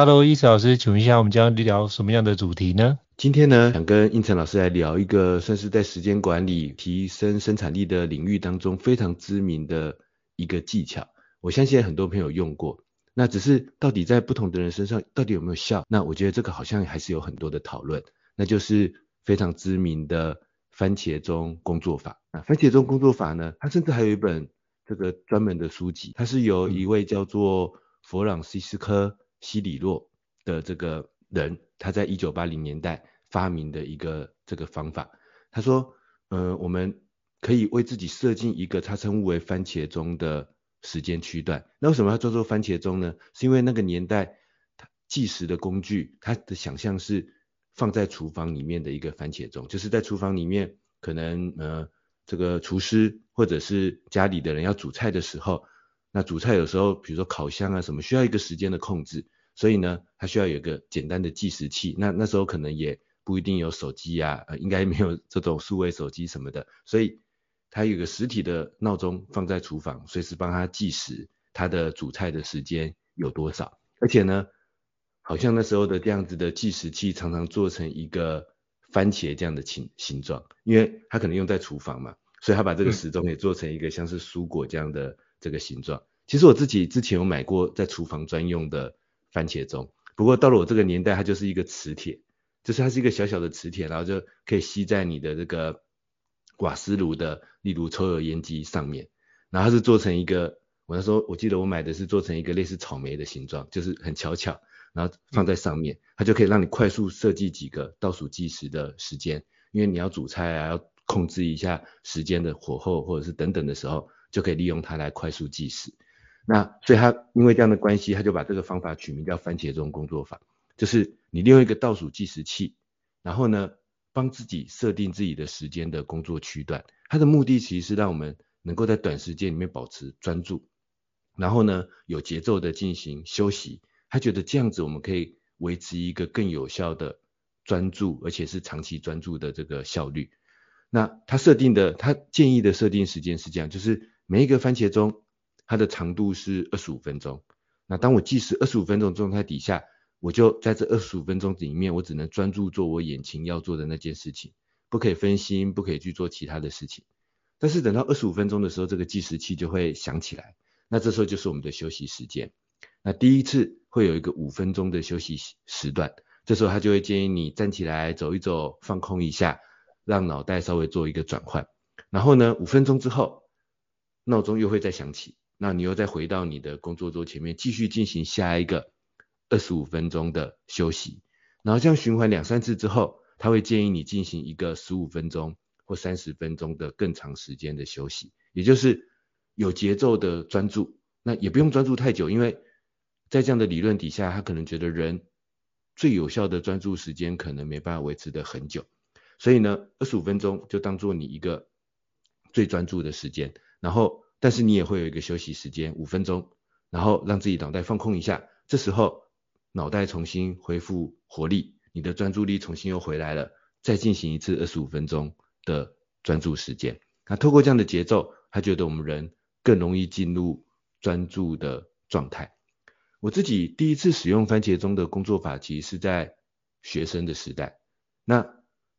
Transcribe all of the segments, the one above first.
Hello，易老师，请问一下，我们将聊什么样的主题呢？今天呢，想跟胤丞老师来聊一个算是在时间管理、提升生产力的领域当中非常知名的一个技巧。我相信很多朋友用过，那只是到底在不同的人身上到底有没有效？那我觉得这个好像还是有很多的讨论。那就是非常知名的番茄钟工作法。啊，番茄钟工作法呢，它甚至还有一本这个专门的书籍，它是由一位叫做弗朗西斯科。西里洛的这个人，他在一九八零年代发明的一个这个方法。他说，呃，我们可以为自己设定一个他称呼为番茄钟的时间区段。那为什么要叫做番茄钟呢？是因为那个年代计时的工具，他的想象是放在厨房里面的一个番茄钟，就是在厨房里面，可能呃这个厨师或者是家里的人要煮菜的时候。那煮菜有时候，比如说烤箱啊什么，需要一个时间的控制，所以呢，它需要有一个简单的计时器。那那时候可能也不一定有手机啊，呃，应该没有这种数位手机什么的，所以它有个实体的闹钟放在厨房，随时帮他计时，他的煮菜的时间有多少。而且呢，好像那时候的这样子的计时器常常做成一个番茄这样的形形状，因为它可能用在厨房嘛，所以他把这个时钟也做成一个像是蔬果这样的。这个形状，其实我自己之前有买过在厨房专用的番茄钟，不过到了我这个年代，它就是一个磁铁，就是它是一个小小的磁铁，然后就可以吸在你的这个瓦斯炉的，例如抽油烟机上面，然后它是做成一个，我那时候我记得我买的是做成一个类似草莓的形状，就是很巧巧，然后放在上面，它就可以让你快速设计几个倒数计时的时间，因为你要煮菜啊，要控制一下时间的火候或者是等等的时候。就可以利用它来快速计时。那所以他因为这样的关系，他就把这个方法取名叫番茄钟工作法，就是你利用一个倒数计时器，然后呢，帮自己设定自己的时间的工作区段。它的目的其实是让我们能够在短时间里面保持专注，然后呢，有节奏的进行休息。他觉得这样子我们可以维持一个更有效的专注，而且是长期专注的这个效率。那他设定的，他建议的设定时间是这样，就是。每一个番茄钟，它的长度是二十五分钟。那当我计时二十五分钟状态底下，我就在这二十五分钟里面，我只能专注做我眼前要做的那件事情，不可以分心，不可以去做其他的事情。但是等到二十五分钟的时候，这个计时器就会响起来。那这时候就是我们的休息时间。那第一次会有一个五分钟的休息时段，这时候他就会建议你站起来走一走，放空一下，让脑袋稍微做一个转换。然后呢，五分钟之后。闹钟又会再响起，那你又再回到你的工作桌前面，继续进行下一个二十五分钟的休息，然后这样循环两三次之后，他会建议你进行一个十五分钟或三十分钟的更长时间的休息，也就是有节奏的专注，那也不用专注太久，因为在这样的理论底下，他可能觉得人最有效的专注时间可能没办法维持得很久，所以呢，二十五分钟就当做你一个最专注的时间，然后但是你也会有一个休息时间五分钟，然后让自己脑袋放空一下，这时候脑袋重新恢复活力，你的专注力重新又回来了，再进行一次二十五分钟的专注时间。那透过这样的节奏，他觉得我们人更容易进入专注的状态。我自己第一次使用番茄钟的工作法，其实是在学生的时代。那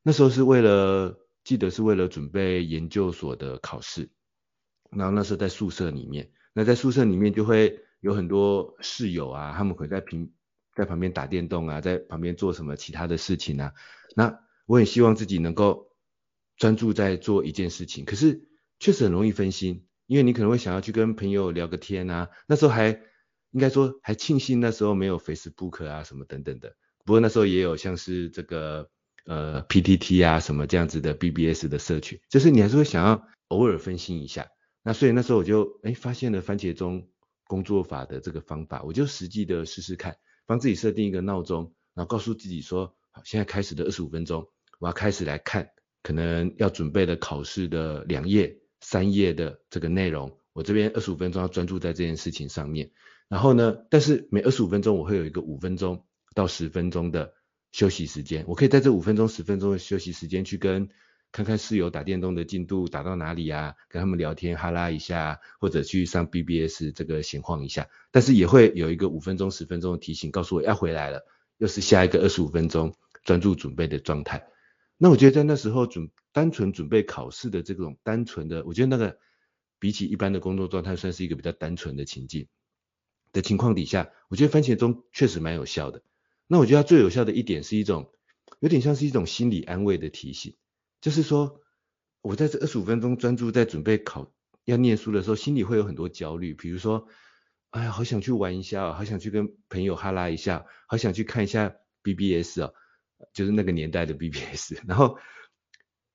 那时候是为了，记得是为了准备研究所的考试。然后那时候在宿舍里面，那在宿舍里面就会有很多室友啊，他们会在平在旁边打电动啊，在旁边做什么其他的事情啊。那我很希望自己能够。专注在做一件事情，可是确实很容易分心，因为你可能会想要去跟朋友聊个天啊，那时候还应该说还庆幸那时候没有 Facebook 啊什么等等的，不过那时候也有像是这个呃 PTT 啊什么这样子的 BBS 的社群，就是你还是会想要偶尔分心一下，那所以那时候我就哎发现了番茄钟工作法的这个方法，我就实际的试试看，帮自己设定一个闹钟，然后告诉自己说，好，现在开始的二十五分钟，我要开始来看。可能要准备的考试的两页、三页的这个内容，我这边二十五分钟要专注在这件事情上面。然后呢，但是每二十五分钟我会有一个五分钟到十分钟的休息时间，我可以在这五分钟、十分钟的休息时间去跟看看室友打电动的进度打到哪里啊，跟他们聊天哈拉一下，或者去上 BBS 这个闲晃一下。但是也会有一个五分钟、十分钟的提醒，告诉我要回来了，又是下一个二十五分钟专注准备的状态。那我觉得在那时候准单纯准备考试的这种单纯的，我觉得那个比起一般的工作状态，算是一个比较单纯的情境的情况底下，我觉得番茄钟确实蛮有效的。那我觉得它最有效的一点是一种有点像是一种心理安慰的提醒，就是说我在这二十五分钟专注在准备考要念书的时候，心里会有很多焦虑，比如说，哎呀，好想去玩一下，好想去跟朋友哈拉一下，好想去看一下 BBS 啊。就是那个年代的 BBS，然后，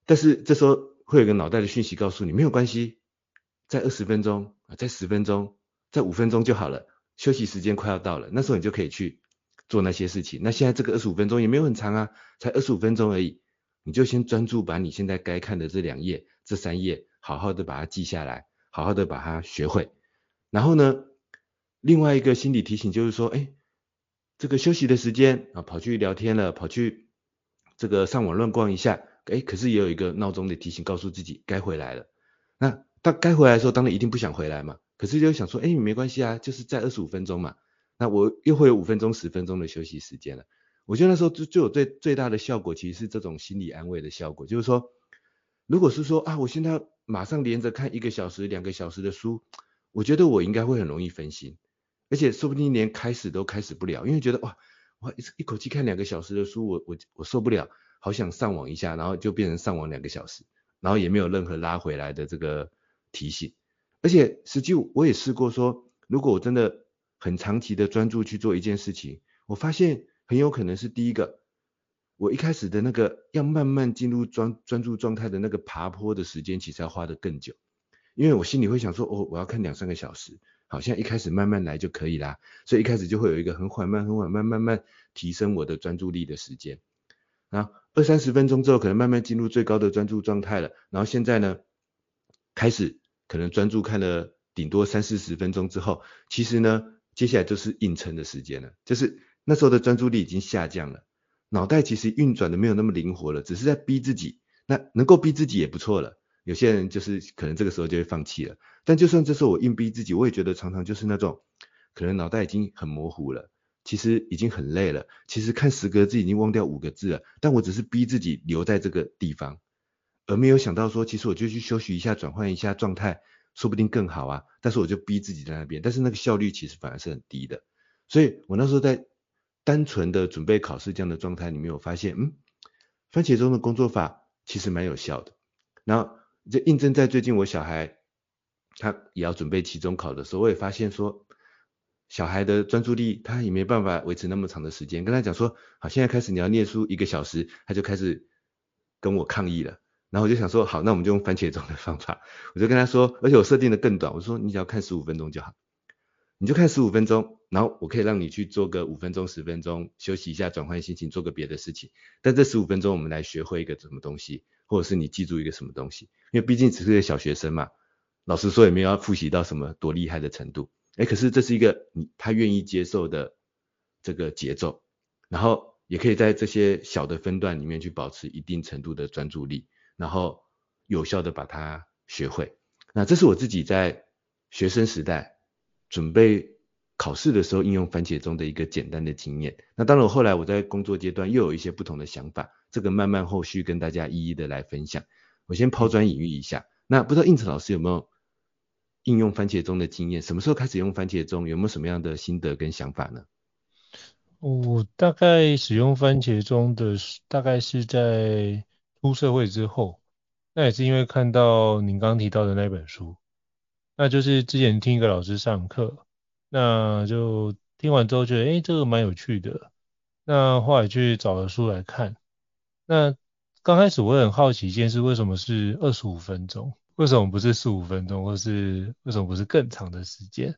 但是这时候会有个脑袋的讯息告诉你，没有关系，在二十分钟啊，在十分钟，在五分钟就好了，休息时间快要到了，那时候你就可以去做那些事情。那现在这个二十五分钟也没有很长啊，才二十五分钟而已，你就先专注把你现在该看的这两页、这三页，好好的把它记下来，好好的把它学会。然后呢，另外一个心理提醒就是说，哎。这个休息的时间啊，跑去聊天了，跑去这个上网乱逛一下，哎，可是也有一个闹钟的提醒，告诉自己该回来了。那当该回来的时候，当然一定不想回来嘛。可是就想说，哎，没关系啊，就是在二十五分钟嘛。那我又会有五分钟、十分钟的休息时间了。我觉得那时候就就有最最大的效果，其实是这种心理安慰的效果，就是说，如果是说啊，我现在马上连着看一个小时、两个小时的书，我觉得我应该会很容易分心。而且说不定连开始都开始不了，因为觉得哇，我一一口气看两个小时的书，我我我受不了，好想上网一下，然后就变成上网两个小时，然后也没有任何拉回来的这个提醒。而且实际我也试过说，如果我真的很长期的专注去做一件事情，我发现很有可能是第一个，我一开始的那个要慢慢进入专专注状态的那个爬坡的时间，其实要花得更久，因为我心里会想说，哦，我要看两三个小时。好像一开始慢慢来就可以啦，所以一开始就会有一个很缓慢、很缓慢、慢慢提升我的专注力的时间。然后二三十分钟之后，可能慢慢进入最高的专注状态了。然后现在呢，开始可能专注看了顶多三四十分钟之后，其实呢，接下来就是硬撑的时间了。就是那时候的专注力已经下降了，脑袋其实运转的没有那么灵活了，只是在逼自己。那能够逼自己也不错了。有些人就是可能这个时候就会放弃了，但就算这时候我硬逼自己，我也觉得常常就是那种可能脑袋已经很模糊了，其实已经很累了，其实看十个字已经忘掉五个字了，但我只是逼自己留在这个地方，而没有想到说，其实我就去休息一下，转换一下状态，说不定更好啊。但是我就逼自己在那边，但是那个效率其实反而是很低的。所以我那时候在单纯的准备考试这样的状态里面，我发现，嗯，番茄钟的工作法其实蛮有效的。然后。就印证在最近我小孩他也要准备期中考的时候，我也发现说，小孩的专注力他也没办法维持那么长的时间。跟他讲说，好，现在开始你要念书一个小时，他就开始跟我抗议了。然后我就想说，好，那我们就用番茄钟的方法，我就跟他说，而且我设定的更短，我说你只要看十五分钟就好，你就看十五分钟，然后我可以让你去做个五分钟、十分钟，休息一下，转换心情，做个别的事情。但这十五分钟我们来学会一个什么东西。或者是你记住一个什么东西，因为毕竟只是个小学生嘛，老师说也没有要复习到什么多厉害的程度。哎，可是这是一个你他愿意接受的这个节奏，然后也可以在这些小的分段里面去保持一定程度的专注力，然后有效的把它学会。那这是我自己在学生时代准备考试的时候应用番茄钟的一个简单的经验。那当然，后来我在工作阶段又有一些不同的想法，这个慢慢后续跟大家一一的来分享。我先抛砖引玉一下。那不知道应成老师有没有应用番茄钟的经验？什么时候开始用番茄钟？有没有什么样的心得跟想法呢？我大概使用番茄钟的大概是在出社会之后，那也是因为看到您刚刚提到的那本书，那就是之前听一个老师上课。那就听完之后觉得，哎，这个蛮有趣的。那后来去找了书来看。那刚开始我很好奇一件事，为什么是二十五分钟？为什么不是十五分钟？或是为什么不是更长的时间？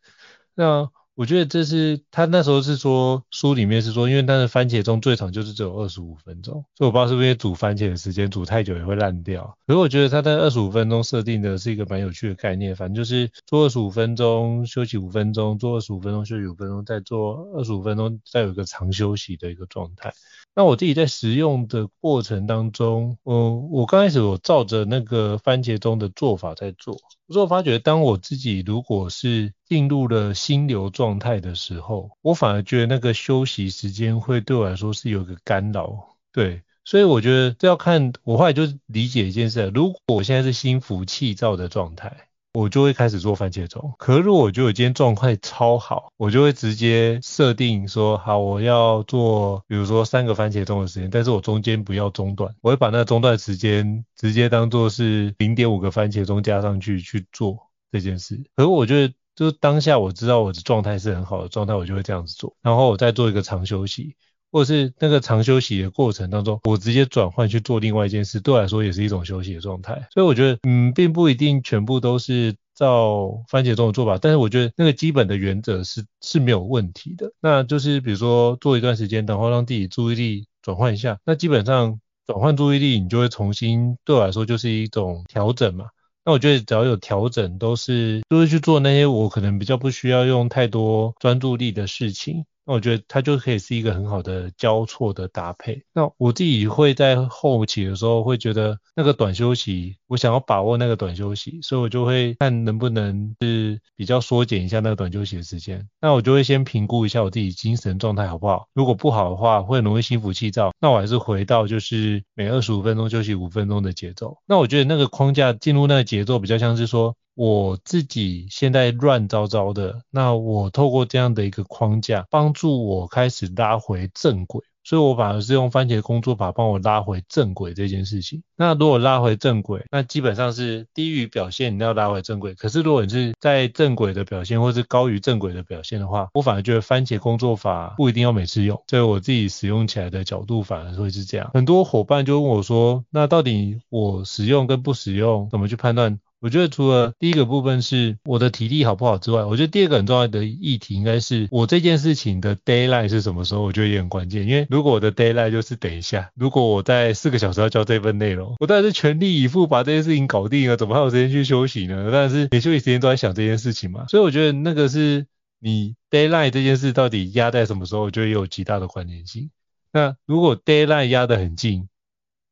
那我觉得这是他那时候是说书里面是说，因为他的番茄钟最长就是只有二十五分钟，所以我不知道是不是因为煮番茄的时间煮太久也会烂掉。所以我觉得他在二十五分钟设定的是一个蛮有趣的概念，反正就是做二十五分钟休息五分钟，做二十五分钟休息五分钟，再做二十五分钟，再有一个长休息的一个状态。那我自己在使用的过程当中，嗯，我刚开始我照着那个番茄钟的做法在做，可是我发觉当我自己如果是进入了心流状态的时候，我反而觉得那个休息时间会对我来说是有一个干扰，对，所以我觉得这要看，我后来就理解一件事，如果我现在是心浮气躁的状态。我就会开始做番茄钟，可是如果我觉得我今天状态超好，我就会直接设定说，好，我要做，比如说三个番茄钟的时间，但是我中间不要中断，我会把那中断时间直接当做是零点五个番茄钟加上去去做这件事。可是我觉得，就是当下我知道我的状态是很好的状态，我就会这样子做，然后我再做一个长休息。或者是那个长休息的过程当中，我直接转换去做另外一件事，对我来说也是一种休息的状态。所以我觉得，嗯，并不一定全部都是照番茄钟的做法，但是我觉得那个基本的原则是是没有问题的。那就是比如说做一段时间，然后让自己注意力转换一下，那基本上转换注意力，你就会重新对我来说就是一种调整嘛。那我觉得只要有调整，都是都是去做那些我可能比较不需要用太多专注力的事情。那我觉得它就可以是一个很好的交错的搭配。那我自己会在后期的时候会觉得那个短休息，我想要把握那个短休息，所以我就会看能不能是比较缩减一下那个短休息的时间。那我就会先评估一下我自己精神状态好不好。如果不好的话，会很容易心浮气躁。那我还是回到就是每二十五分钟休息五分钟的节奏。那我觉得那个框架进入那个节奏比较像是说。我自己现在乱糟糟的，那我透过这样的一个框架，帮助我开始拉回正轨。所以我反而是用番茄工作法帮我拉回正轨这件事情。那如果拉回正轨，那基本上是低于表现，你要拉回正轨。可是如果你是在正轨的表现，或是高于正轨的表现的话，我反而觉得番茄工作法不一定要每次用。所以我自己使用起来的角度反而会是这样。很多伙伴就问我说，那到底我使用跟不使用，怎么去判断？我觉得除了第一个部分是我的体力好不好之外，我觉得第二个很重要的议题应该是我这件事情的 deadline 是什么时候，我觉得也很关键。因为如果我的 deadline 就是等一下，如果我在四个小时要交这份内容，我当然是全力以赴把这件事情搞定了，怎么还有时间去休息呢？当然是连休息时间都在想这件事情嘛。所以我觉得那个是你 deadline 这件事到底压在什么时候，我觉得也有极大的关联性。那如果 deadline 压得很近，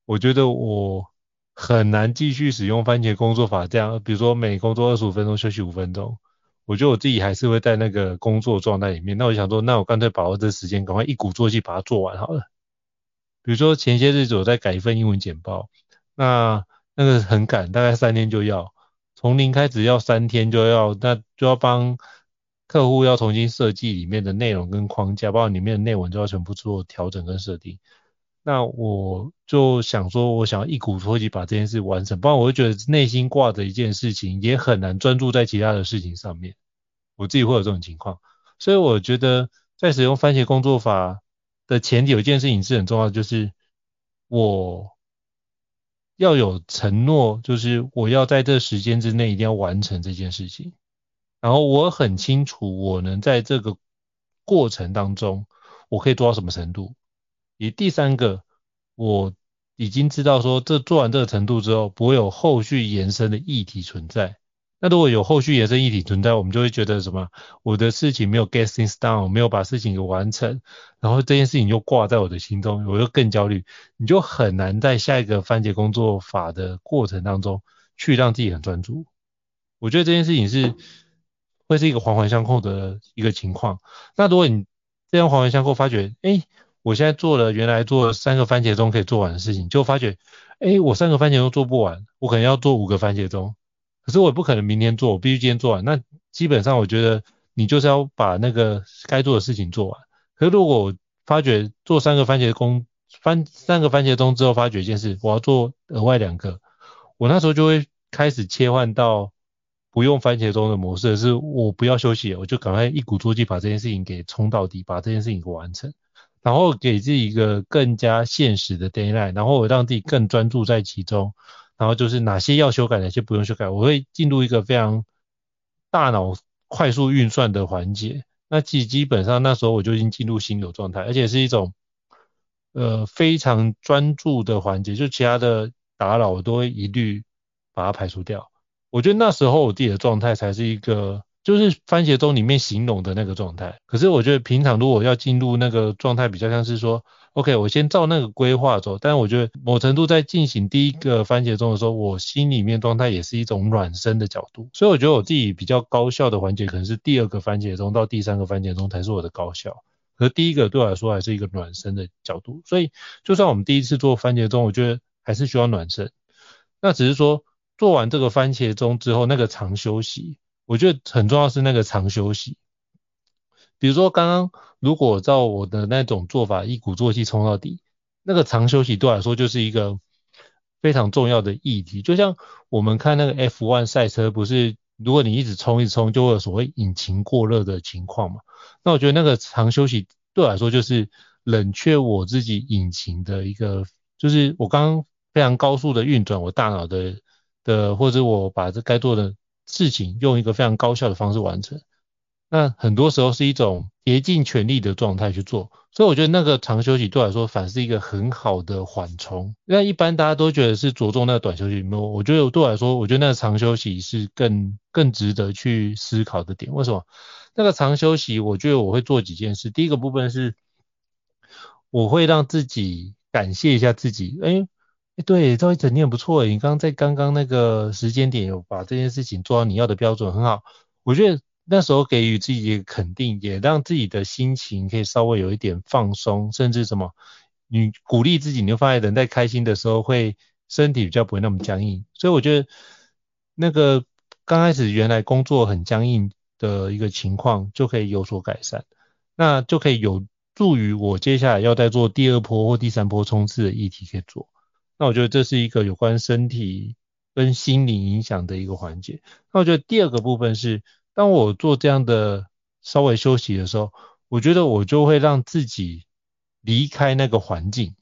我觉得我。很难继续使用番茄工作法这样，比如说每工作二十五分钟休息五分钟，我觉得我自己还是会在那个工作状态里面。那我想说，那我干脆把握这时间，赶快一鼓作气把它做完好了。比如说前些日子我在改一份英文简报，那那个很赶，大概三天就要，从零开始要三天就要，那就要帮客户要重新设计里面的内容跟框架，包括里面的内文就要全部做调整跟设定。那我就想说，我想要一鼓作气把这件事完成，不然我会觉得内心挂着一件事情，也很难专注在其他的事情上面。我自己会有这种情况，所以我觉得在使用番茄工作法的前提，有一件事情是很重要的，就是我要有承诺，就是我要在这时间之内一定要完成这件事情。然后我很清楚，我能在这个过程当中，我可以做到什么程度。以第三个，我已经知道说这做完这个程度之后，不会有后续延伸的议题存在。那如果有后续延伸议题存在，我们就会觉得什么？我的事情没有 get things done，没有把事情给完成，然后这件事情又挂在我的心中，我就更焦虑。你就很难在下一个番茄工作法的过程当中去让自己很专注。我觉得这件事情是会是一个环环相扣的一个情况。那如果你这样环环相扣，发觉，哎，我现在做了原来做三个番茄钟可以做完的事情，就发觉，哎，我三个番茄钟做不完，我可能要做五个番茄钟。可是我也不可能明天做，我必须今天做完。那基本上我觉得你就是要把那个该做的事情做完。可是如果我发觉做三个番茄工番三个番茄钟之后，发觉一件事，我要做额外两个，我那时候就会开始切换到不用番茄钟的模式，是我不要休息，我就赶快一鼓作气把这件事情给冲到底，把这件事情给完成，然后给自己一个更加现实的 deadline，然后我让自己更专注在其中。然后就是哪些要修改，哪些不用修改，我会进入一个非常大脑快速运算的环节。那基基本上那时候我就已经进入心流状态，而且是一种呃非常专注的环节，就其他的打扰我都会一律把它排除掉。我觉得那时候我自己的状态才是一个。就是番茄钟里面形容的那个状态，可是我觉得平常如果要进入那个状态，比较像是说，OK，我先照那个规划走。但是我觉得某程度在进行第一个番茄钟的时候，我心里面状态也是一种暖身的角度。所以我觉得我自己比较高效的环节，可能是第二个番茄钟到第三个番茄钟才是我的高效。可第一个对我来说还是一个暖身的角度。所以就算我们第一次做番茄钟，我觉得还是需要暖身。那只是说做完这个番茄钟之后，那个长休息。我觉得很重要是那个长休息，比如说刚刚如果照我的那种做法，一鼓作气冲到底，那个长休息对我来说就是一个非常重要的议题。就像我们看那个 F1 赛车，不是如果你一直冲一直冲，就会有所谓引擎过热的情况嘛？那我觉得那个长休息对我来说就是冷却我自己引擎的一个，就是我刚刚非常高速的运转我大脑的的，或者我把这该做的。事情用一个非常高效的方式完成，那很多时候是一种竭尽全力的状态去做，所以我觉得那个长休息对我来说反是一个很好的缓冲。那一般大家都觉得是着重那个短休息，没有，我觉得对我来说，我觉得那个长休息是更更值得去思考的点。为什么？那个长休息，我觉得我会做几件事。第一个部分是，我会让自己感谢一下自己，哎。哎，对，赵一哲，你很不错。你刚刚在刚刚那个时间点有把这件事情做到你要的标准，很好。我觉得那时候给予自己一个肯定，也让自己的心情可以稍微有一点放松，甚至什么，你鼓励自己，你就发现人在开心的时候会身体比较不会那么僵硬。所以我觉得那个刚开始原来工作很僵硬的一个情况就可以有所改善，那就可以有助于我接下来要再做第二波或第三波冲刺的议题可以做。那我觉得这是一个有关身体跟心理影响的一个环节。那我觉得第二个部分是，当我做这样的稍微休息的时候，我觉得我就会让自己离开那个环境。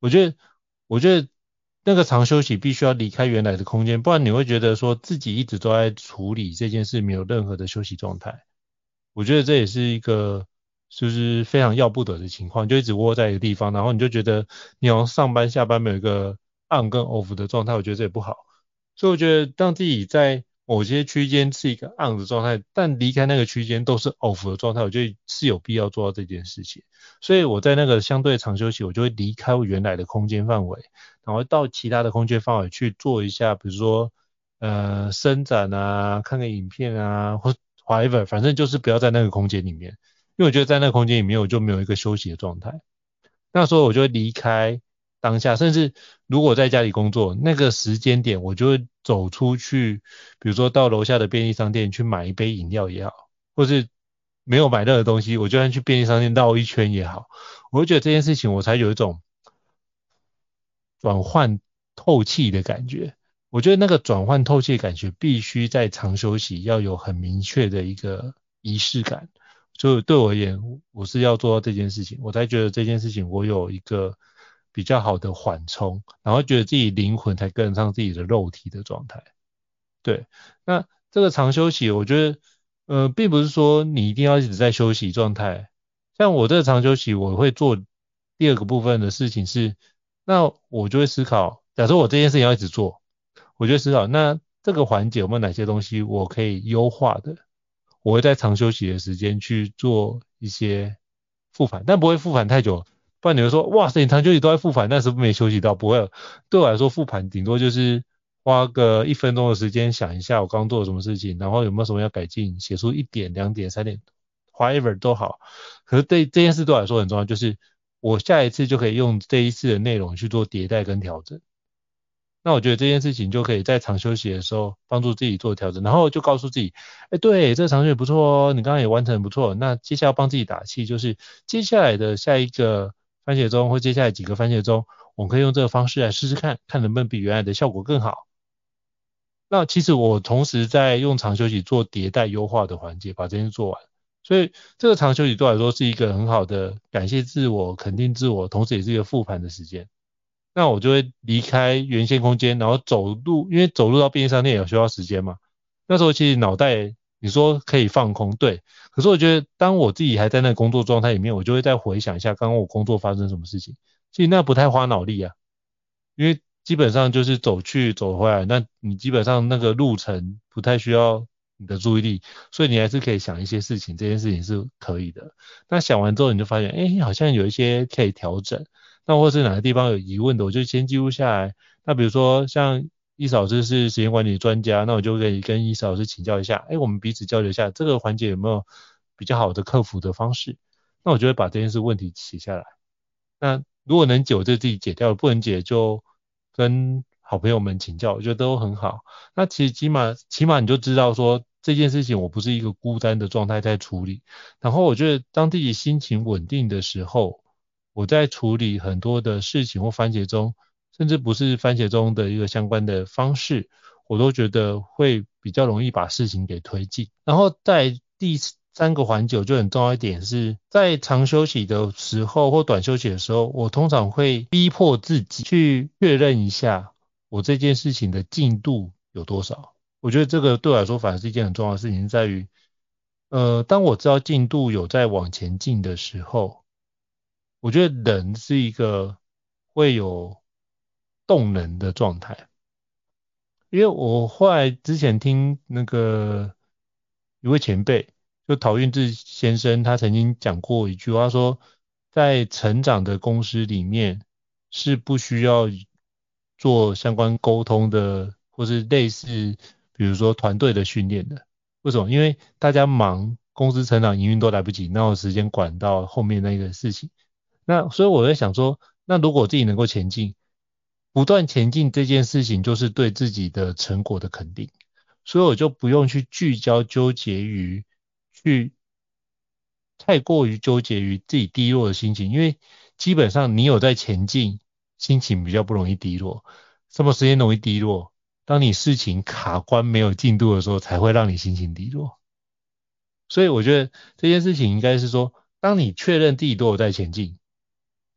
我觉得，我觉得那个长休息必须要离开原来的空间，不然你会觉得说自己一直都在处理这件事，没有任何的休息状态。我觉得这也是一个。就是非常要不得的情况，就一直窝在一个地方，然后你就觉得你好像上班下班没有一个 on 跟 off 的状态，我觉得这也不好。所以我觉得让自己在某些区间是一个 on 的状态，但离开那个区间都是 off 的状态，我觉得是有必要做到这件事情。所以我在那个相对长休息，我就会离开我原来的空间范围，然后到其他的空间范围去做一下，比如说呃伸展啊，看个影片啊，或 whatever，反正就是不要在那个空间里面。因为我觉得在那个空间里面，我就没有一个休息的状态。那时候我就离开当下，甚至如果在家里工作，那个时间点我就会走出去，比如说到楼下的便利商店去买一杯饮料也好，或是没有买任何东西，我就算去便利商店绕一圈也好，我会觉得这件事情我才有一种转换透气的感觉。我觉得那个转换透气的感觉必须在长休息要有很明确的一个仪式感。就对我而言，我是要做到这件事情，我才觉得这件事情我有一个比较好的缓冲，然后觉得自己灵魂才跟得上自己的肉体的状态。对，那这个长休息，我觉得，呃，并不是说你一定要一直在休息状态。像我这个长休息，我会做第二个部分的事情是，那我就会思考，假设我这件事情要一直做，我就思考，那这个环节有没有哪些东西我可以优化的？我会在长休息的时间去做一些复盘，但不会复盘太久，不然你会说，哇塞，你长休息都在复盘，那是不是没休息到？不会，对我来说复盘顶多就是花个一分钟的时间想一下我刚做了什么事情，然后有没有什么要改进，写出一点、两点、三点，whatever 都好。可是对这件事对我来说很重要，就是我下一次就可以用这一次的内容去做迭代跟调整。那我觉得这件事情就可以在长休息的时候帮助自己做调整，然后就告诉自己，哎，对，这个长休息不错哦，你刚刚也完成不错。那接下来帮自己打气，就是接下来的下一个番茄钟或接下来几个番茄钟，我们可以用这个方式来试试看，看能不能比原来的效果更好。那其实我同时在用长休息做迭代优化的环节，把这件事做完。所以这个长休息对我来说是一个很好的感谢自我、肯定自我，同时也是一个复盘的时间。那我就会离开原先空间，然后走路，因为走路到便利商店也需要时间嘛。那时候其实脑袋你说可以放空，对。可是我觉得当我自己还在那工作状态里面，我就会再回想一下刚刚我工作发生什么事情。其实那不太花脑力啊，因为基本上就是走去走回来，那你基本上那个路程不太需要你的注意力，所以你还是可以想一些事情，这件事情是可以的。那想完之后你就发现，哎，好像有一些可以调整。那或是哪个地方有疑问的，我就先记录下来。那比如说像伊嫂老师是时间管理专家，那我就可以跟伊嫂老师请教一下，哎，我们彼此交流一下这个环节有没有比较好的克服的方式？那我就会把这件事问题写下来。那如果能解，我就自己解掉；不能解，就跟好朋友们请教，我觉得都很好。那其实起码起码你就知道说这件事情我不是一个孤单的状态在处理。然后我觉得当自己心情稳定的时候。我在处理很多的事情或番茄钟，甚至不是番茄钟的一个相关的方式，我都觉得会比较容易把事情给推进。然后在第三个环节，就很重要一点是在长休息的时候或短休息的时候，我通常会逼迫自己去确认一下我这件事情的进度有多少。我觉得这个对我来说反而是一件很重要的事情，在于，呃，当我知道进度有在往前进的时候。我觉得人是一个会有动能的状态，因为我后来之前听那个一位前辈，就陶运志先生，他曾经讲过一句话，说在成长的公司里面是不需要做相关沟通的，或是类似比如说团队的训练的。为什么？因为大家忙，公司成长营运都来不及，哪有时间管到后面那个事情？那所以我在想说，那如果自己能够前进，不断前进这件事情就是对自己的成果的肯定，所以我就不用去聚焦纠结于去太过于纠结于自己低落的心情，因为基本上你有在前进，心情比较不容易低落。什么时间容易低落？当你事情卡关没有进度的时候，才会让你心情低落。所以我觉得这件事情应该是说，当你确认自己都有在前进。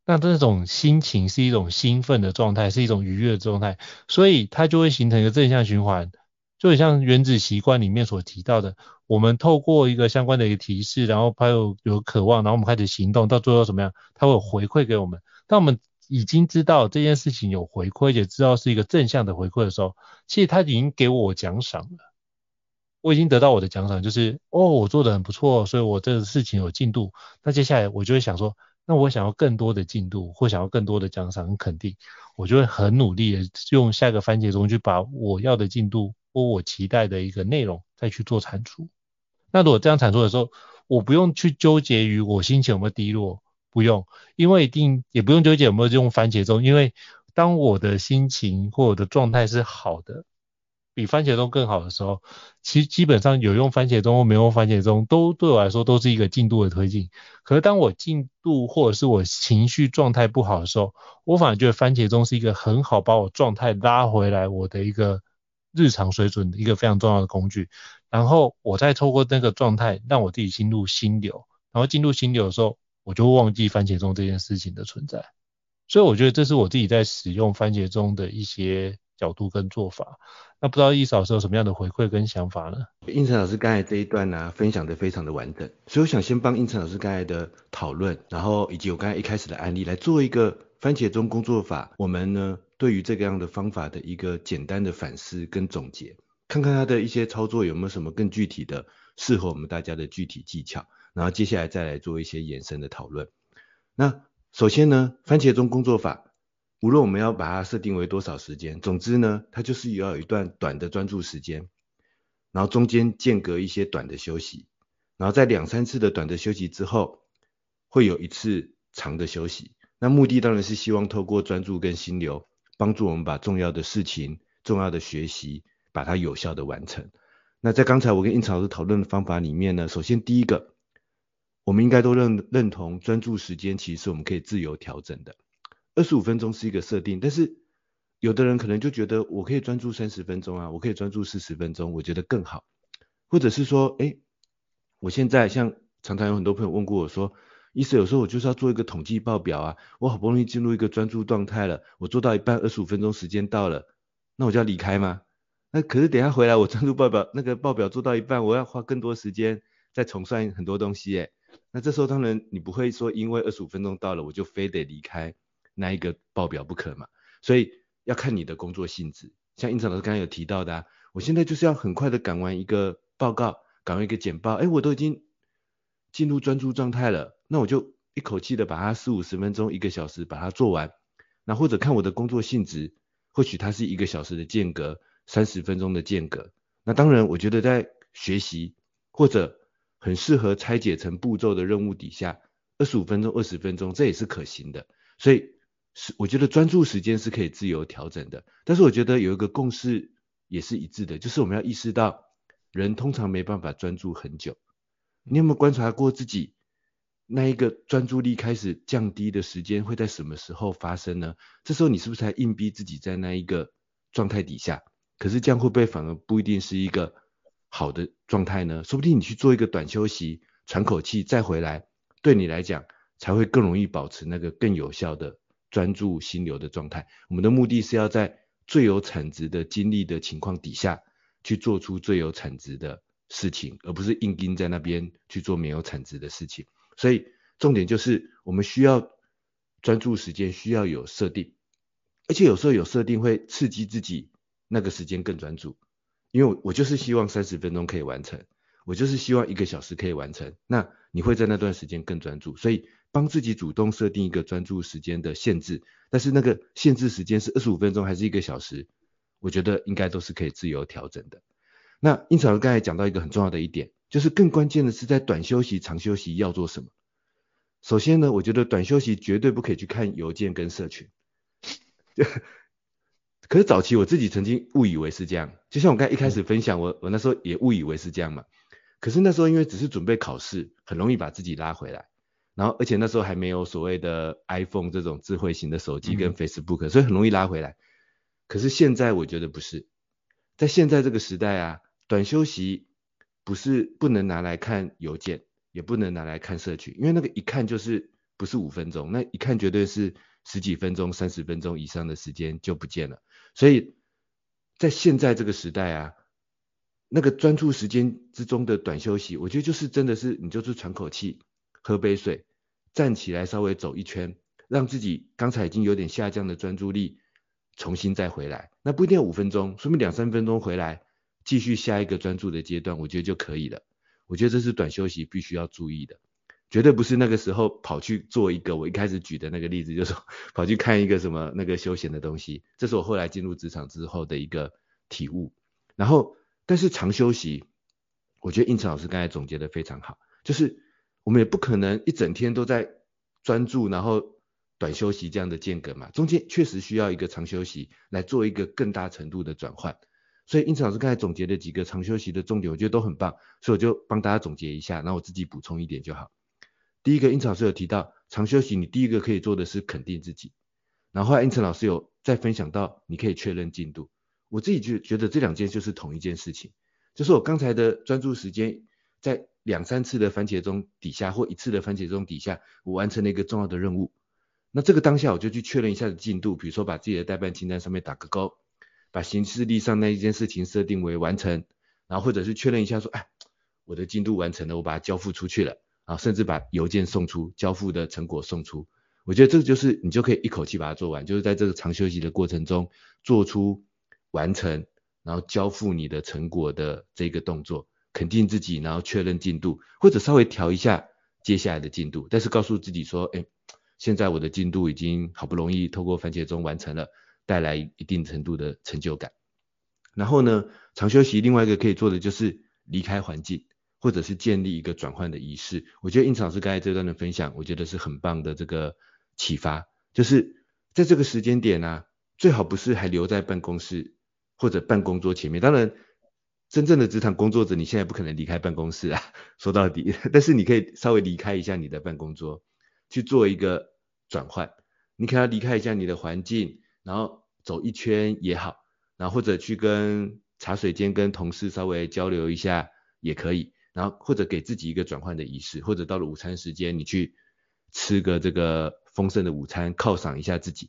那这种心情是一种兴奋的状态，是一种愉悦的状态，所以它就会形成一个正向循环，就像原子习惯里面所提到的，我们透过一个相关的一个提示，然后还有有渴望，然后我们开始行动，到最后怎么样？它会有回馈给我们。当我们已经知道这件事情有回馈，也知道是一个正向的回馈的时候，其实它已经给我奖赏了。我已经得到我的奖赏，就是哦，我做得很不错，所以我这个事情有进度。那接下来我就会想说。那我想要更多的进度，或想要更多的奖赏跟肯定，我就会很努力的用下一个番茄钟去把我要的进度或我期待的一个内容再去做产出。那如果这样产出的时候，我不用去纠结于我心情有没有低落，不用，因为一定也不用纠结有没有用番茄钟，因为当我的心情或我的状态是好的。比番茄钟更好的时候，其实基本上有用番茄钟或没用番茄钟，都对我来说都是一个进度的推进。可是当我进度或者是我情绪状态不好的时候，我反而觉得番茄钟是一个很好把我状态拉回来我的一个日常水准的一个非常重要的工具。然后我再透过那个状态让我自己进入心流，然后进入心流的时候，我就忘记番茄钟这件事情的存在。所以我觉得这是我自己在使用番茄钟的一些角度跟做法。那不知道易嫂老师有什么样的回馈跟想法呢？应成老师刚才这一段呢、分享的非常的完整，所以我想先帮胤丞老师刚才的讨论，然后以及我刚才一开始的案例来做一个番茄钟工作法，我们呢对于这个样的方法的一个简单的反思跟总结，看看它的一些操作有没有什么更具体的适合我们大家的具体技巧，然后接下来再来做一些延伸的讨论。那首先呢，番茄钟工作法，无论我们要把它设定为多少时间，总之呢，它就是要有一段短的专注时间，然后中间间隔一些短的休息，然后在两三次的短的休息之后，会有一次长的休息。那目的当然是希望透过专注跟心流，帮助我们把重要的事情、重要的学习，把它有效的完成。那在刚才我跟胤丞老师讨论的方法里面呢，首先第一个，我们应该都认认同专注时间其实我们可以自由调整的。二十五分钟是一个设定，但是有的人可能就觉得我可以专注三十分钟啊，我可以专注四十分钟，我觉得更好。或者是说，哎，我现在像常常有很多朋友问过我说，意思有时候我就是要做一个统计报表啊，我好不容易进入一个专注状态了，我做到一半，二十五分钟时间到了，那我就要离开吗？那可是等下回来我专注报表那个报表做到一半，我要花更多时间再重算很多东西耶。那这时候当然你不会说因为二十五分钟到了我就非得离开那一个报表不可嘛，所以要看你的工作性质。像胤丞老师刚刚有提到的啊，我现在就是要很快的赶完一个报告，赶完一个简报，哎，我都已经进入专注状态了。那我就一口气的把它四五十分钟、一个小时把它做完，那或者看我的工作性质，或许它是一个小时的间隔，三十分钟的间隔。那当然，我觉得在学习或者很适合拆解成步骤的任务底下，二十五分钟、二十分钟这也是可行的。所以是我觉得专注时间是可以自由调整的。但是我觉得有一个共识也是一致的，就是我们要意识到，人通常没办法专注很久。你有没有观察过自己？那一个专注力开始降低的时间会在什么时候发生呢？这时候你是不是还硬逼自己在那一个状态底下？可是这样会不会反而不一定是一个好的状态呢？说不定你去做一个短休息，喘口气再回来，对你来讲才会更容易保持那个更有效的专注心流的状态。我们的目的是要在最有产值的精力的情况底下去做出最有产值的事情，而不是硬盯在那边去做没有产值的事情。所以重点就是我们需要专注时间，需要有设定，而且有时候有设定会刺激自己那个时间更专注，因为我就是希望三十分钟可以完成，我就是希望一个小时可以完成，那你会在那段时间更专注，所以帮自己主动设定一个专注时间的限制，但是那个限制时间是二十五分钟还是一个小时，我觉得应该都是可以自由调整的。那因此我刚才讲到一个很重要的一点。就是更关键的是在短休息、长休息要做什么。首先呢，我觉得短休息绝对不可以去看邮件跟社群。可是早期我自己曾经误以为是这样，就像我刚才一开始分享，我我那时候也误以为是这样嘛。可是那时候因为只是准备考试，很容易把自己拉回来。然后而且那时候还没有所谓的 iPhone 这种智慧型的手机跟 Facebook，所以很容易拉回来。可是现在我觉得不是，在现在这个时代啊，短休息。不是不能拿来看邮件，也不能拿来看社群，因为那个一看就是不是五分钟，那一看绝对是十几分钟、三十分钟以上的时间就不见了。所以在现在这个时代啊，那个专注时间之中的短休息，我觉得就是真的是你就是喘口气、喝杯水、站起来稍微走一圈，让自己刚才已经有点下降的专注力重新再回来。那不一定要五分钟，说明两三分钟回来。继续下一个专注的阶段，我觉得就可以了。我觉得这是短休息必须要注意的，绝对不是那个时候跑去做一个我一开始举的那个例子，就是说跑去看一个什么那个休闲的东西。这是我后来进入职场之后的一个体悟。然后，但是长休息，我觉得应成老师刚才总结的非常好，就是我们也不可能一整天都在专注，然后短休息这样的间隔嘛，中间确实需要一个长休息来做一个更大程度的转换。所以胤丞老师刚才总结的几个长休息的重点，我觉得都很棒，所以我就帮大家总结一下，然后我自己补充一点就好。第一个，胤丞老师有提到长休息，你第一个可以做的是肯定自己，然后后来胤丞老师有再分享到，你可以确认进度。我自己就觉得这两件就是同一件事情，就是我刚才的专注时间，在两三次的番茄钟底下或一次的番茄钟底下，我完成了一个重要的任务。那这个当下我就去确认一下的进度，比如说把自己的待办清单上面打个勾。把行事历上那一件事情设定为完成，然后或者是确认一下说，哎，我的进度完成了，我把它交付出去了，啊，甚至把邮件送出，交付的成果送出，我觉得这个就是你就可以一口气把它做完，就是在这个长休息的过程中做出完成，然后交付你的成果的这个动作，肯定自己，然后确认进度，或者稍微调一下接下来的进度，但是告诉自己说，哎，现在我的进度已经好不容易透过番茄钟完成了，带来一定程度的成就感。然后呢，长休息另外一个可以做的就是离开环境。或者是建立一个转换的仪式，我觉得胤丞老师刚才这段的分享，我觉得是很棒的这个启发，就是在这个时间点呢、啊，最好不是还留在办公室或者办公桌前面。当然，真正的职场工作者，你现在不可能离开办公室啊，说到底，但是你可以稍微离开一下你的办公桌，去做一个转换。你可以离开一下你的环境，然后走一圈也好，然后或者去跟茶水间跟同事稍微交流一下也可以。然后或者给自己一个转换的仪式，或者到了午餐时间，你去吃个这个丰盛的午餐，犒赏一下自己。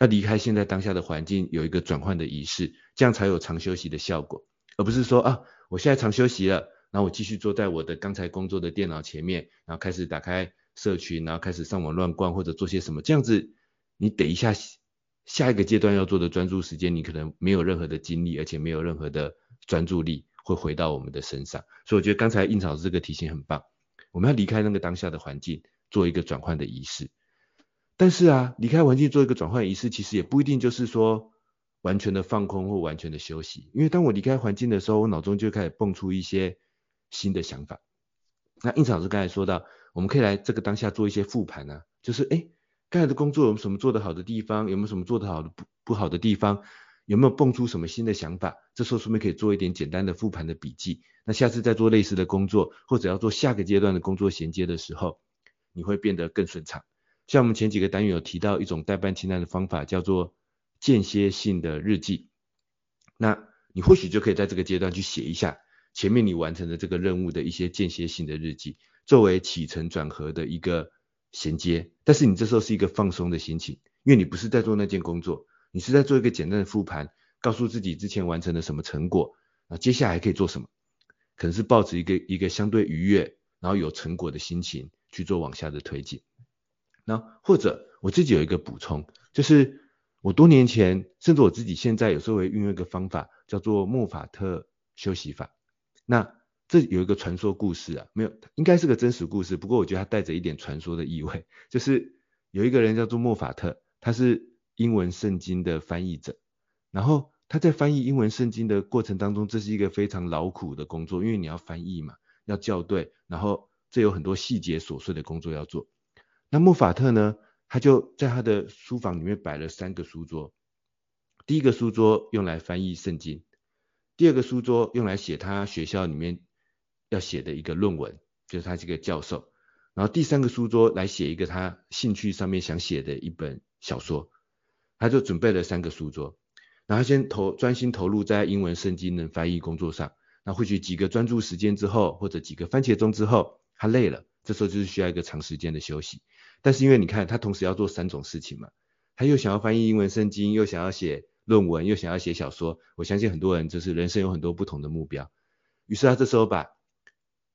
要离开现在当下的环境，有一个转换的仪式，这样才有长休息的效果，而不是说啊，我现在长休息了，然后我继续坐在我的刚才工作的电脑前面，然后开始打开社群，然后开始上网乱逛或者做些什么，这样子你等一下下一个阶段要做的专注时间，你可能没有任何的精力，而且没有任何的专注力。会回到我们的身上，所以我觉得刚才印草这个提醒很棒。我们要离开那个当下的环境，做一个转换的仪式。但是啊，离开环境做一个转换仪式，其实也不一定就是说完全的放空或完全的休息。因为当我离开环境的时候，我脑中就开始蹦出一些新的想法。那胤丞老师刚才说到，我们可以来这个当下做一些复盘啊，就是诶，刚才的工作有什么做得好的地方，有没有什么做得好的不不好的地方？有没有蹦出什么新的想法？这时候顺便可以做一点简单的复盘的笔记。那下次再做类似的工作，或者要做下个阶段的工作衔接的时候，你会变得更顺畅。像我们前几个单元有提到一种代办清单的方法，叫做间歇性的日记。那你或许就可以在这个阶段去写一下前面你完成的这个任务的一些间歇性的日记，作为起承转合的一个衔接。但是你这时候是一个放松的心情，因为你不是在做那件工作。你是在做一个简单的复盘，告诉自己之前完成了什么成果，那接下来可以做什么？可能是抱着一个一个相对愉悦，然后有成果的心情去做往下的推进。那或者我自己有一个补充，就是我多年前，甚至我自己现在有时候会运用一个方法，叫做莫法特休息法。那这有一个传说故事啊，没有，应该是个真实故事，不过我觉得它带着一点传说的意味，就是有一个人叫做莫法特，他是。英文圣经的翻译者，然后他在翻译英文圣经的过程当中，这是一个非常劳苦的工作，因为你要翻译嘛，要校对，然后这有很多细节琐碎的工作要做。那莫法特呢，他就在他的书房里面摆了三个书桌，第一个书桌用来翻译圣经，第二个书桌用来写他学校里面要写的一个论文，就是他这个教授，然后第三个书桌来写一个他兴趣上面想写的一本小说。他就准备了三个书桌，然后先投专心投入在英文圣经的翻译工作上。那或许几个专注时间之后，或者几个番茄钟之后，他累了，这时候就是需要一个长时间的休息。但是因为你看，他同时要做三种事情嘛，他又想要翻译英文圣经，又想要写论文，又想要写小说。我相信很多人就是人生有很多不同的目标，于是他这时候把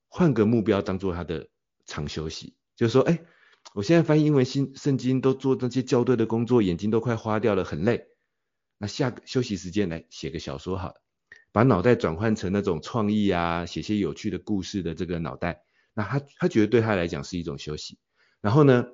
换个目标当做他的长休息，就是说，哎。我现在翻译英文新圣经，都做那些校对的工作，眼睛都快花掉了，很累。那下个休息时间来写个小说好了，把脑袋转换成那种创意啊，写些有趣的故事的这个脑袋。那他他觉得对他来讲是一种休息。然后呢，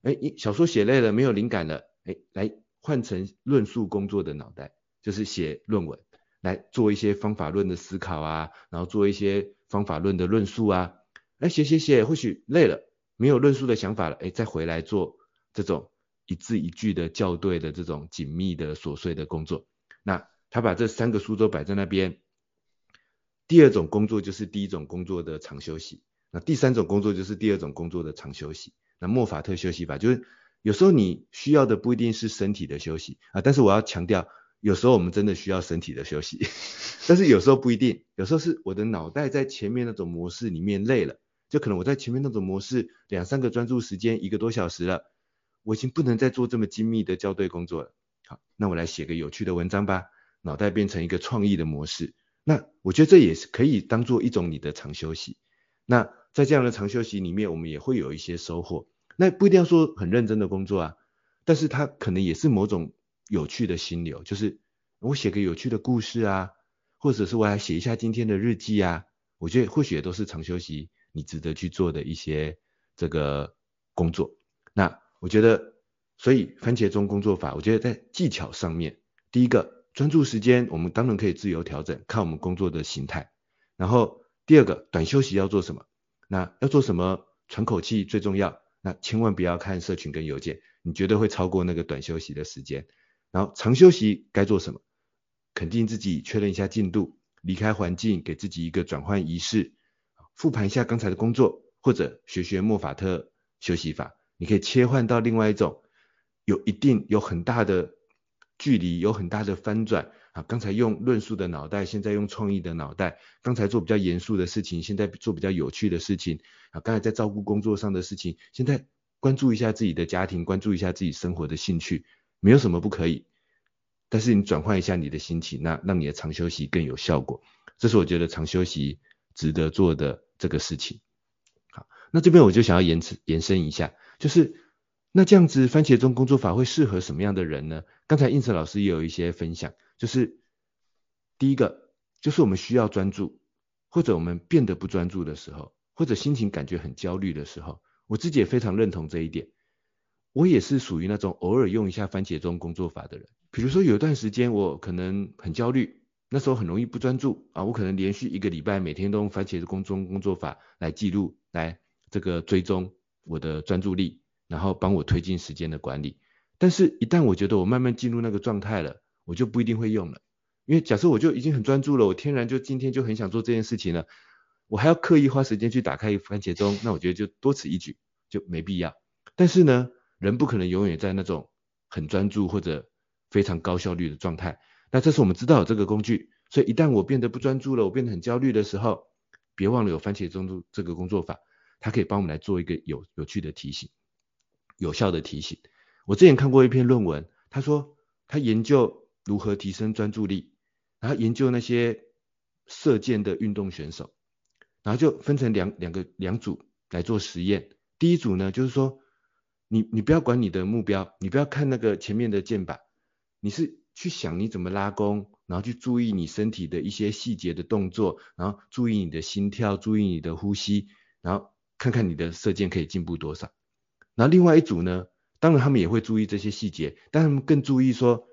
哎，小说写累了，没有灵感了，哎，来换成论述工作的脑袋，就是写论文，来做一些方法论的思考啊，然后做一些方法论的论述啊。哎，写写写，或许累了。没有论述的想法了，哎，再回来做这种一字一句的校对的这种紧密的琐碎的工作。那他把这三个书桌摆在那边，第二种工作就是第一种工作的长休息，那第三种工作就是第二种工作的长休息。那莫法特休息法就是有时候你需要的不一定是身体的休息啊，但是我要强调，有时候我们真的需要身体的休息，但是有时候不一定，有时候是我的脑袋在前面那种模式里面累了。就可能我在前面那种模式两三个专注时间一个多小时了，我已经不能再做这么精密的校对工作了。好，那我来写个有趣的文章吧，脑袋变成一个创意的模式。那我觉得这也是可以当做一种你的长休息。那在这样的长休息里面，我们也会有一些收获。那不一定要说很认真的工作啊，但是它可能也是某种有趣的心流，就是我写个有趣的故事啊，或者是我来写一下今天的日记啊，我觉得或许也都是长休息你值得去做的一些这个工作。那我觉得，所以番茄钟工作法，我觉得在技巧上面，第一个专注时间，我们当然可以自由调整，看我们工作的形态。然后第二个短休息要做什么？那要做什么？喘口气最重要。那千万不要看社群跟邮件，你绝对会超过那个短休息的时间。然后长休息该做什么？肯定自己，确认一下进度，离开环境，给自己一个转换仪式，复盘一下刚才的工作，或者学学莫法特休息法，你可以切换到另外一种，有一定有很大的距离，有很大的翻转。啊，刚才用论述的脑袋，现在用创意的脑袋。刚才做比较严肃的事情，现在做比较有趣的事情。啊，刚才在照顾工作上的事情，现在关注一下自己的家庭，关注一下自己生活的兴趣，没有什么不可以。但是你转换一下你的心情，那让你的长休息更有效果。这是我觉得长休息值得做的这个事情。好，那这边我就想要延迟延伸一下，就是那这样子番茄钟工作法会适合什么样的人呢？刚才应成老师也有一些分享。就是第一个，就是我们需要专注，或者我们变得不专注的时候，或者心情感觉很焦虑的时候，我自己也非常认同这一点。我也是属于那种偶尔用一下番茄钟工作法的人。比如说有一段时间我可能很焦虑，那时候很容易不专注啊，我可能连续一个礼拜每天都用番茄钟工作法来记录，来这个追踪我的专注力，然后帮我推进时间的管理。但是，一旦我觉得我慢慢进入那个状态了，我就不一定会用了，因为假设我就已经很专注了，我天然就今天就很想做这件事情了，我还要刻意花时间去打开一番茄钟，那我觉得就多此一举，就没必要。但是呢，人不可能永远在那种很专注或者非常高效率的状态。那这是我们知道有这个工具，所以一旦我变得不专注了，我变得很焦虑的时候，别忘了有番茄钟这个工作法，它可以帮我们来做一个有有趣的提醒，有效的提醒。我之前看过一篇论文，他说他研究。如何提升专注力？然后研究那些射箭的运动选手，然后就分成两两个两组来做实验。第一组呢，就是说你你不要管你的目标，你不要看那个前面的箭靶，你是去想你怎么拉弓，然后去注意你身体的一些细节的动作，然后注意你的心跳，注意你的呼吸，然后看看你的射箭可以进步多少。然后另外一组呢，当然他们也会注意这些细节，但他们更注意说。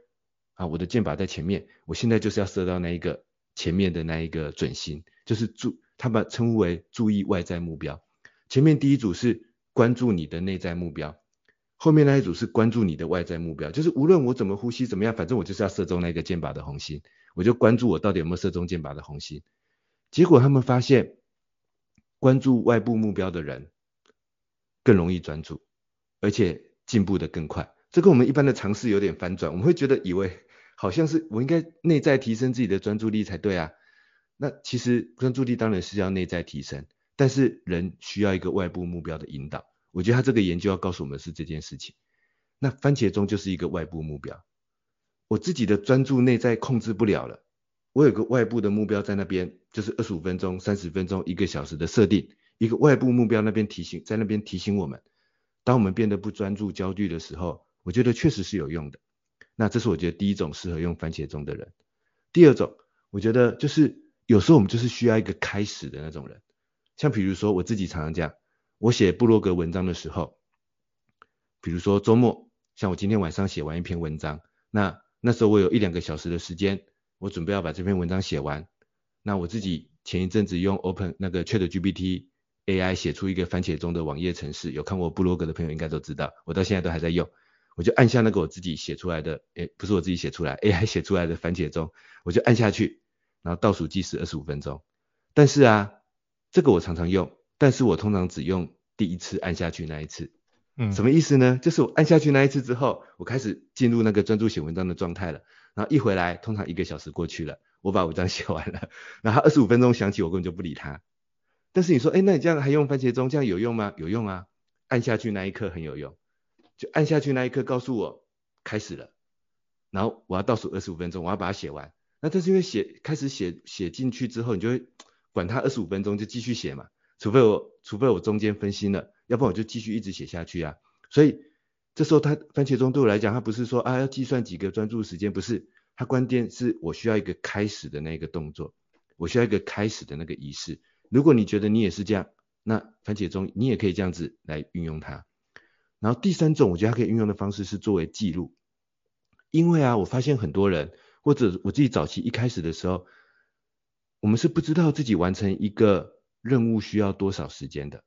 啊，我的箭靶在前面，我现在就是要射到那一个前面的那一个准心，就是注，他们称呼为注意外在目标。前面第一组是关注你的内在目标，后面那一组是关注你的外在目标，就是无论我怎么呼吸怎么样，反正我就是要射中那个箭靶的红心，我就关注我到底有没有射中箭靶的红心。结果他们发现，关注外部目标的人更容易专注，而且进步的更快。这跟我们一般的尝试有点反转，我们会觉得以为好像是我应该内在提升自己的专注力才对啊。那其实专注力当然是要内在提升，但是人需要一个外部目标的引导。我觉得他这个研究要告诉我们是这件事情。那番茄钟就是一个外部目标，我自己的专注内在控制不了了，我有个外部的目标在那边，就是二十五分钟、三十分钟、一个小时的设定，一个外部目标那边提醒，在那边提醒我们，当我们变得不专注、焦虑的时候。我觉得确实是有用的，那这是我觉得第一种适合用番茄钟的人。第二种，我觉得就是有时候我们就是需要一个开始的那种人，像比如说我自己常常这样，我写布洛格文章的时候，比如说周末，像我今天晚上写完一篇文章，那那时候我有一两个小时的时间，我准备要把这篇文章写完，那我自己前一阵子用 Open 那个 ChatGPT AI 写出一个番茄钟的网页程式，有看过布洛格的朋友应该都知道，我到现在都还在用。我就按下那个我自己写出来的，诶，不是我自己写出来，AI 写出来的番茄钟，我就按下去，然后倒数计时二十五分钟。但是啊，这个我常常用，但是我通常只用第一次按下去那一次。嗯，什么意思呢？就是我按下去那一次之后，我开始进入那个专注写文章的状态了。然后一回来，通常一个小时过去了，我把文章 写完了，然后二十五分钟响起，我根本就不理他。但是你说，诶，那你这样还用番茄钟，这样有用吗？有用啊，按下去那一刻很有用。就按下去那一刻，告诉我开始了，然后我要倒数二十五分钟，我要把它写完。那这是因为写开始写写进去之后，你就会管它二十五分钟就继续写嘛，除非我除非我中间分心了，要不然我就继续一直写下去啊。所以这时候它番茄钟对我来讲，它不是说啊要计算几个专注时间，不是，它关键是我需要一个开始的那个动作，我需要一个开始的那个仪式。如果你觉得你也是这样，那番茄钟你也可以这样子来运用它。然后第三种，我觉得它可以运用的方式是作为记录，因为啊，我发现很多人或者我自己早期一开始的时候，我们是不知道自己完成一个任务需要多少时间的，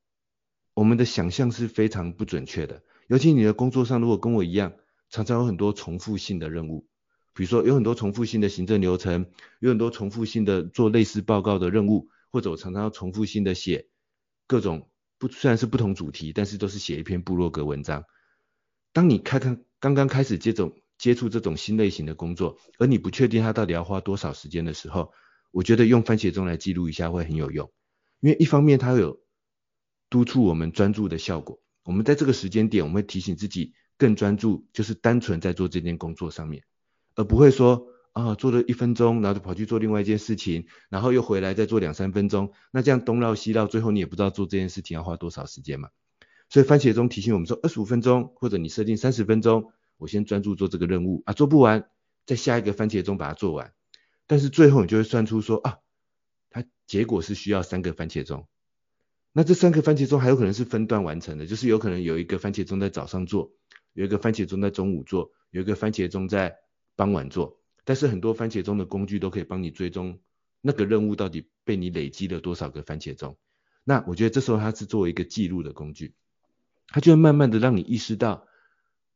我们的想象是非常不准确的。尤其你的工作上，如果跟我一样，常常有很多重复性的任务，比如说有很多重复性的行政流程，有很多重复性的做类似报告的任务，或者我常常要重复性的写各种不，虽然是不同主题，但是都是写一篇部落格文章。当你开看刚刚开始接种接触这种新类型的工作，而你不确定它到底要花多少时间的时候，我觉得用番茄钟来记录一下会很有用，因为一方面它有督促我们专注的效果。我们在这个时间点，我们会提醒自己更专注，就是单纯在做这件工作上面，而不会说啊做了一分钟，然后就跑去做另外一件事情，然后又回来再做两三分钟，那这样东绕西绕，最后你也不知道做这件事情要花多少时间嘛。所以番茄钟提醒我们说，二十五分钟，或者你设定三十分钟，我先专注做这个任务啊，做不完，再下一个番茄钟把它做完。但是最后你就会算出说啊，它结果是需要三个番茄钟。那这三个番茄钟还有可能是分段完成的，就是有可能有一个番茄钟在早上做，有一个番茄钟在中午做，有一个番茄钟在傍晚做。但是很多番茄钟的工具都可以帮你追踪那个任务到底被你累积了多少个番茄钟。那我觉得这时候它是作为一个记录的工具，它就会慢慢的让你意识到，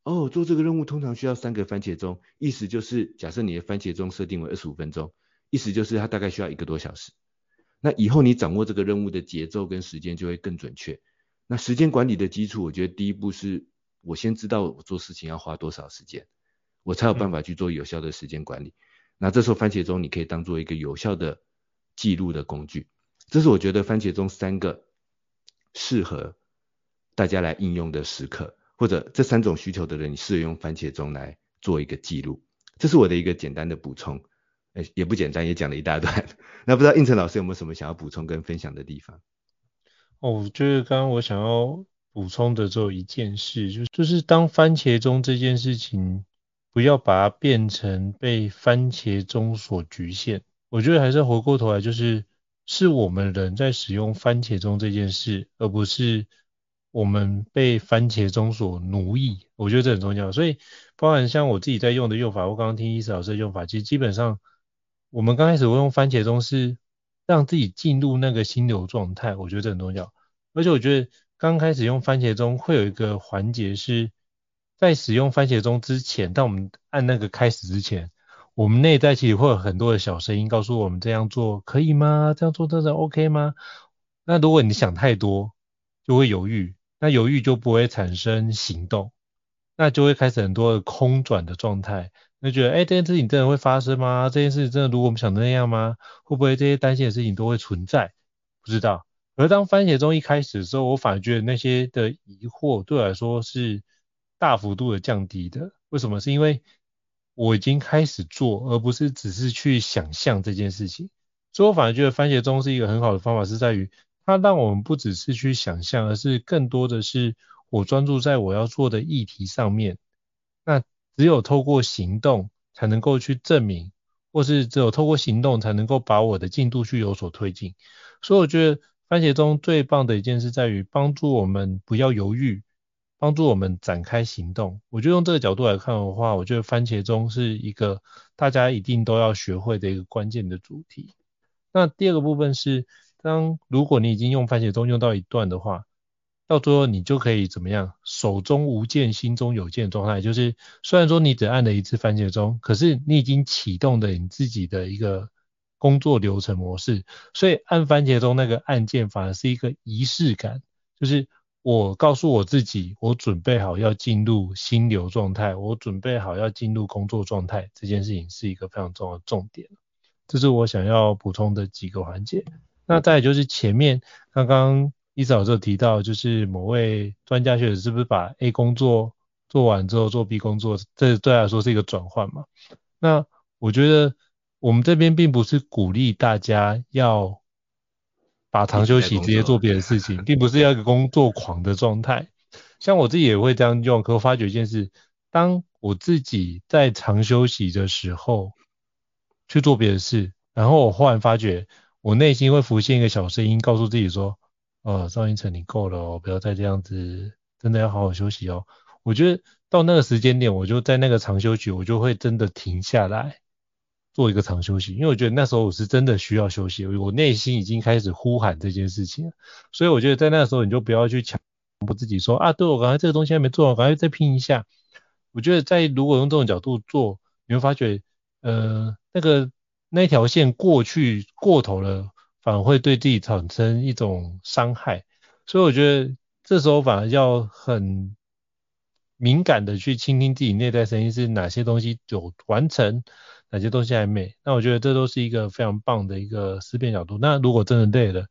哦，做这个任务通常需要三个番茄钟，意思就是假设你的番茄钟设定为二十五分钟，意思就是它大概需要一个多小时。那以后你掌握这个任务的节奏跟时间就会更准确。那时间管理的基础，我觉得第一步是我先知道我做事情要花多少时间，我才有办法去做有效的时间管理。那这时候番茄钟你可以当做一个有效的记录的工具。这是我觉得番茄钟三个适合大家来应用的时刻，或者这三种需求的人，你适合用番茄钟来做一个记录。这是我的一个简单的补充。哎，也不简单，也讲了一大段。那不知道应成老师有没有什么想要补充跟分享的地方？哦，我觉得刚刚我想要补充的只有一件事，就就是当番茄钟这件事情，不要把它变成被番茄钟所局限。我觉得还是回过头来，就是是我们人在使用番茄钟这件事，而不是我们被番茄钟所奴役。我觉得这很重要。所以，包含像我自己在用的用法，我刚刚听伊斯老师的用法，其实基本上。我们刚开始会用番茄钟是让自己进入那个心流状态，我觉得这很重要。而且我觉得刚开始用番茄钟会有一个环节是在使用番茄钟之前，当我们按那个开始之前，我们内在其实会有很多的小声音告诉我们这样做可以吗？这样做真的 OK 吗？那如果你想太多，就会犹豫，那犹豫就不会产生行动，那就会开始很多的空转的状态。那觉得，哎，这件事情真的会发生吗？这件事情真的如果我们想的那样吗？会不会这些担心的事情都会存在？不知道。而当番茄钟一开始的时候，我反而觉得那些的疑惑对我来说是大幅度的降低的。为什么？是因为我已经开始做，而不是只是去想象这件事情。所以我反而觉得番茄钟是一个很好的方法，是在于它让我们不只是去想象，而是更多的是我专注在我要做的议题上面。那只有透过行动才能够去证明，或是只有透过行动才能够把我的进度去有所推进。所以我觉得番茄钟最棒的一件事在于帮助我们不要犹豫，帮助我们展开行动。我就用这个角度来看的话，我觉得番茄钟是一个大家一定都要学会的一个关键的主题。那第二个部分是，当如果你已经用番茄钟用到一段的话，到最后你就可以怎么样？手中无剑，心中有剑的状态，就是虽然说你只按了一次番茄钟，可是你已经启动了你自己的一个工作流程模式。所以按番茄钟那个按键反而是一个仪式感，就是我告诉我自己，我准备好要进入心流状态，我准备好要进入工作状态，这件事情是一个非常重要的重点。这是我想要补充的几个环节。那再就是前面刚刚。伊斯老师有提到，就是某位专家学者是不是把 A 工作做完之后做 B 工作，这对来说是一个转换嘛？那我觉得我们这边并不是鼓励大家要把长休息直接做别的事情，并不是要一个工作狂的状态。像我自己也会这样用，可我发觉一件事，当我自己在长休息的时候去做别的事，然后我忽然发觉，我内心会浮现一个小声音，告诉自己说：“哦，赵英成，你够了哦，不要再这样子，真的要好好休息哦。”我觉得到那个时间点，我就在那个长休息，我就会真的停下来。做一个长休息，因为我觉得那时候我是真的需要休息，我内心已经开始呼喊这件事情，所以我觉得在那时候你就不要去强迫自己说啊，对，我刚才这个东西还没做完，赶快再拼一下。我觉得在如果用这种角度做，你会发觉，呃，那个那条线过去过头了，反而会对自己产生一种伤害。所以我觉得这时候反而要很敏感的去倾听自己内在声音，是哪些东西有完成。哪些东西还没？那我觉得这都是一个非常棒的一个思辨角度。那如果真的累了，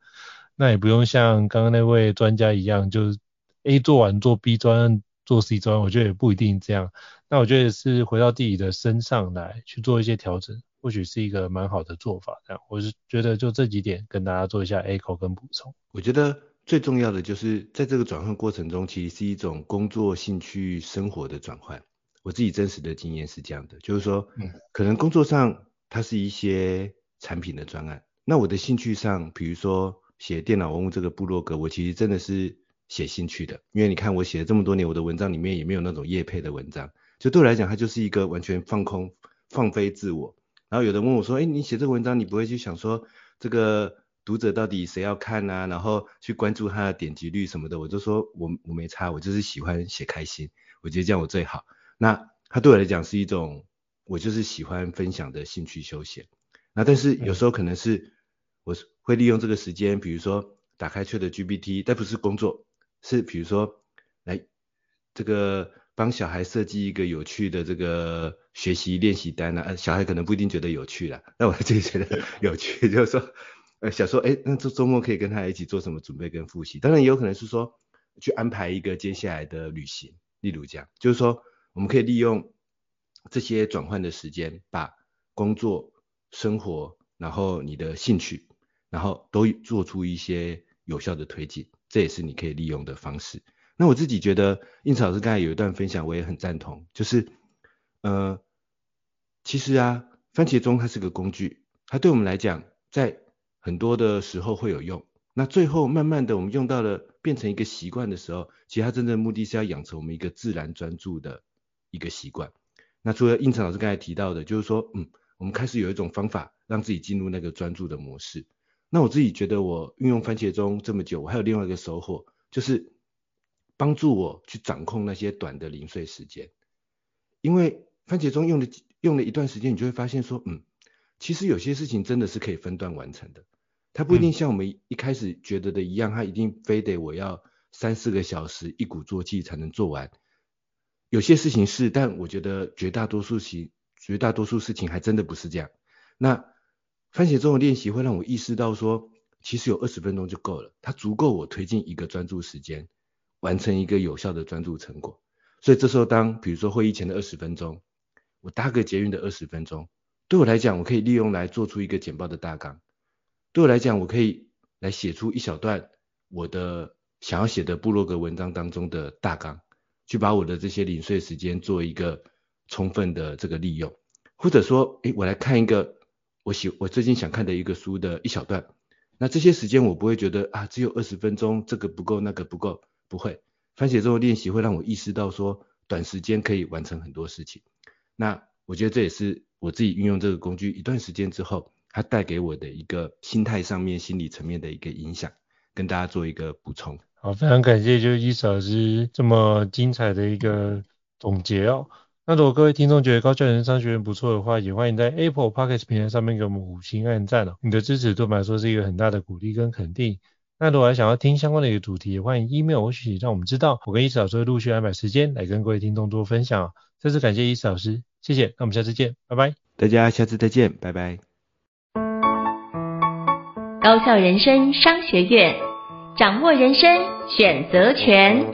那也不用像刚刚那位专家一样，就是 A 做完做 B 专做 C 专，我觉得也不一定这样。那我觉得是回到自己的身上来去做一些调整，或许是一个蛮好的做法。这样，我是觉得就这几点跟大家做一下 echo 跟补充。我觉得最重要的就是在这个转换过程中，其实是一种工作、兴趣、生活的转换。我自己真实的经验是这样的，就是说，可能工作上它是一些产品的专案，那我的兴趣上，比如说写电脑文物这个部落格，我其实真的是写兴趣的，因为你看我写了这么多年，我的文章里面也没有那种业配的文章，就对我来讲，它就是一个完全放空、放飞自我。然后有人问我说，哎，你写这个文章，你不会去想说这个读者到底谁要看啊？然后去关注他的点击率什么的？我就说我我没差，我就是喜欢写开心，我觉得这样我最好。那它对我来讲是一种，我就是喜欢分享的兴趣休闲。那但是有时候可能是我会利用这个时间，比如说打开 ChatGPT，但不是工作，是比如说来这个帮小孩设计一个有趣的这个学习练习单啊。小孩可能不一定觉得有趣啦，那我自己觉得有趣，就是说呃想说，哎，那这周末可以跟他一起做什么准备跟复习。当然也有可能是说去安排一个接下来的旅行，例如这样，就是说。我们可以利用这些转换的时间，把工作、生活，然后你的兴趣，然后都做出一些有效的推进，这也是你可以利用的方式。那我自己觉得，胤丞老师刚才有一段分享，我也很赞同，就是，呃，其实啊，番茄钟它是个工具，它对我们来讲，在很多的时候会有用。那最后慢慢的，我们用到了变成一个习惯的时候，其实它真正的目的是要养成我们一个自然专注的。一个习惯。那除了应成老师刚才提到的，就是说，嗯，我们开始有一种方法让自己进入那个专注的模式。那我自己觉得，我运用番茄钟这么久，我还有另外一个收获，就是帮助我去掌控那些短的零碎时间。因为番茄钟用了用了一段时间，你就会发现说，嗯，其实有些事情真的是可以分段完成的。它不一定像我们一开始觉得的一样，它一定非得我要三四个小时一鼓作气才能做完。有些事情是，但我觉得绝大多数情，绝大多数事情还真的不是这样。那番茄钟的练习会让我意识到说，其实有二十分钟就够了，它足够我推进一个专注时间，完成一个有效的专注成果。所以这时候当，比如说会议前的二十分钟，我搭个捷运的二十分钟，对我来讲，我可以利用来做出一个简报的大纲。对我来讲，我可以来写出一小段我的想要写的部落格文章当中的大纲。去把我的这些零碎时间做一个充分的这个利用，或者说，诶，我来看一个我喜我最近想看的一个书的一小段，那这些时间我不会觉得啊，只有二十分钟，这个不够，那个不够，不会。番茄钟的练习会让我意识到说，短时间可以完成很多事情。那我觉得这也是我自己运用这个工具一段时间之后，它带给我的一个心态上面、心理层面的一个影响，跟大家做一个补充。好，非常感谢，就是伊斯老师这么精彩的一个总结哦。那如果各位听众觉得高教人商学院不错的话，也欢迎在 Apple Podcast 平台上面给我们五星按赞哦。你的支持对我们来说是一个很大的鼓励跟肯定。那如果还想要听相关的一个主题，也欢迎 email 或许让我们知道，我跟伊斯老师会陆续安排时间来跟各位听众做分享。再次感谢伊斯老师，谢谢。那我们下次见，拜拜。大家下次再见，拜拜。高校人生商学院掌握人生选择权。